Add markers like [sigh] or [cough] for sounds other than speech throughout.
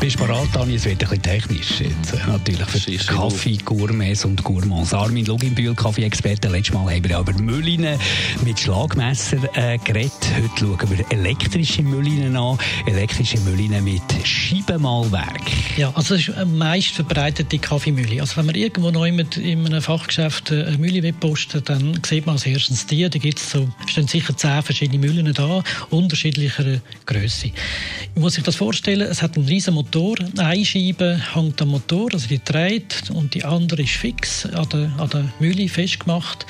Bist du bereit, Dani? Es wird ein bisschen technisch jetzt. äh, Natürlich für Kaffee, Gourmets und Gourmands. Armin Luginbühl, Kaffee-Experte. Letztes Mal haben wir ja über Müllinen mit Schlagmesser äh, geredet. Heute schauen wir elektrische Müllinen an. Elektrische Müllinen mit Scheibenmalwerk. Ja, also das ist eine meist verbreitete Kaffeemühle. Also wenn man irgendwo neu mit in einem Fachgeschäft eine Mühle posten, dann sieht man als erstes die. Da gibt's so, stehen sicher zehn verschiedene Mühlen da, unterschiedlicher Größe. Man muss sich das vorstellen, es hat einen riesen Motor. Eine Scheibe hängt am Motor, also die dreht, und die andere ist fix an der, an der Mühle festgemacht.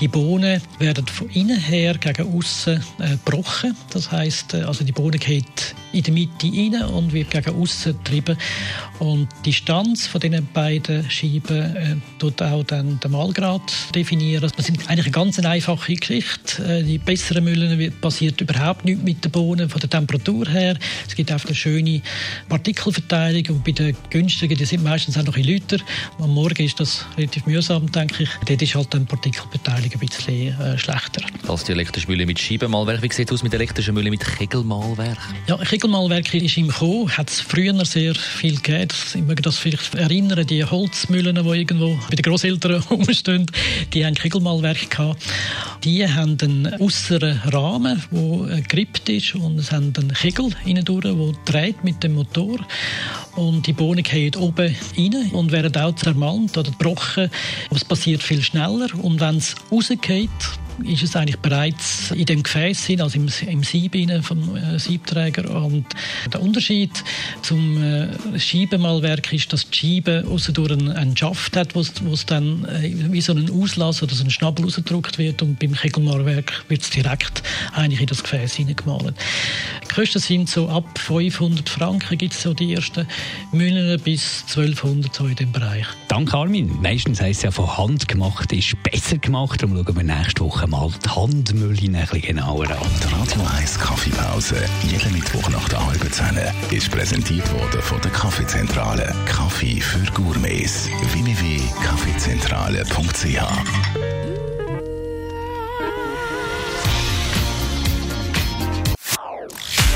Die Bohnen werden von innen her gegen außen äh, gebrochen. Das heißt, äh, also die Bohne geht in der Mitte rein und wird gegen außen getrieben. Und die Distanz von diesen beiden Scheiben äh, tut auch dann den Malgrad definieren. Das ist eigentlich eine ganz einfache Geschichte. Äh, die besseren Müllen passiert überhaupt nichts mit den Bohnen von der Temperatur her. Es gibt einfach eine schöne Partikelverteilung und bei den günstigen, die sind meistens auch noch ein bisschen lauter. Am Morgen ist das relativ mühsam, denke ich. Dort ist halt dann die Partikelverteilung ein bisschen äh, schlechter. als die elektrische Mühle mit Scheibenmalwerk. Wie sieht es aus mit elektrischen Mühle mit Kegelmalwerk? Ja, Kegelmalwerk ist im Kommen, hat es früher sehr viel gegeben. Ich mag das vielleicht erinnern, die Holzmühlen, die irgendwo bei den Großeltern [laughs] rumstehen, die haben Kegelmalwerk gehabt. Die haben einen äußeren Rahmen, der gerippt ist und es haben einen Kegel innen durch, der dreht mit dem Motor und die Bohnen gehen oben rein und werden auch zermalmt oder gebrochen. Aber es passiert viel schneller und wenn es rausgeht, ist es eigentlich bereits in dem Gefäß drin, also im, im Sieb vom äh, Siebträger. Und der Unterschied zum äh, Scheibenmalwerk ist, dass die Scheibe außerdurch einen, einen Schaft hat, wo es dann äh, wie so einen Auslass oder so ein Schnabel rausgedrückt wird und beim Kegelmalwerk wird es direkt eigentlich in das Gefäß hineingemalt. Die Kosten sind so ab 500 Franken gibt es so die ersten Mühlen bis 1200 so in dem Bereich. Danke, Armin. Meistens heisst es ja, von Hand gemacht ist besser gemacht. Darum schauen wir nächste Woche mal die Handmüllinen ein bisschen genauer an. Die Radio 1 Kaffeepause, jeden Mittwoch nach der halben Zehn, ist präsentiert worden von der Kaffeezentrale. Kaffee für Gourmets. www.kaffeezentrale.ch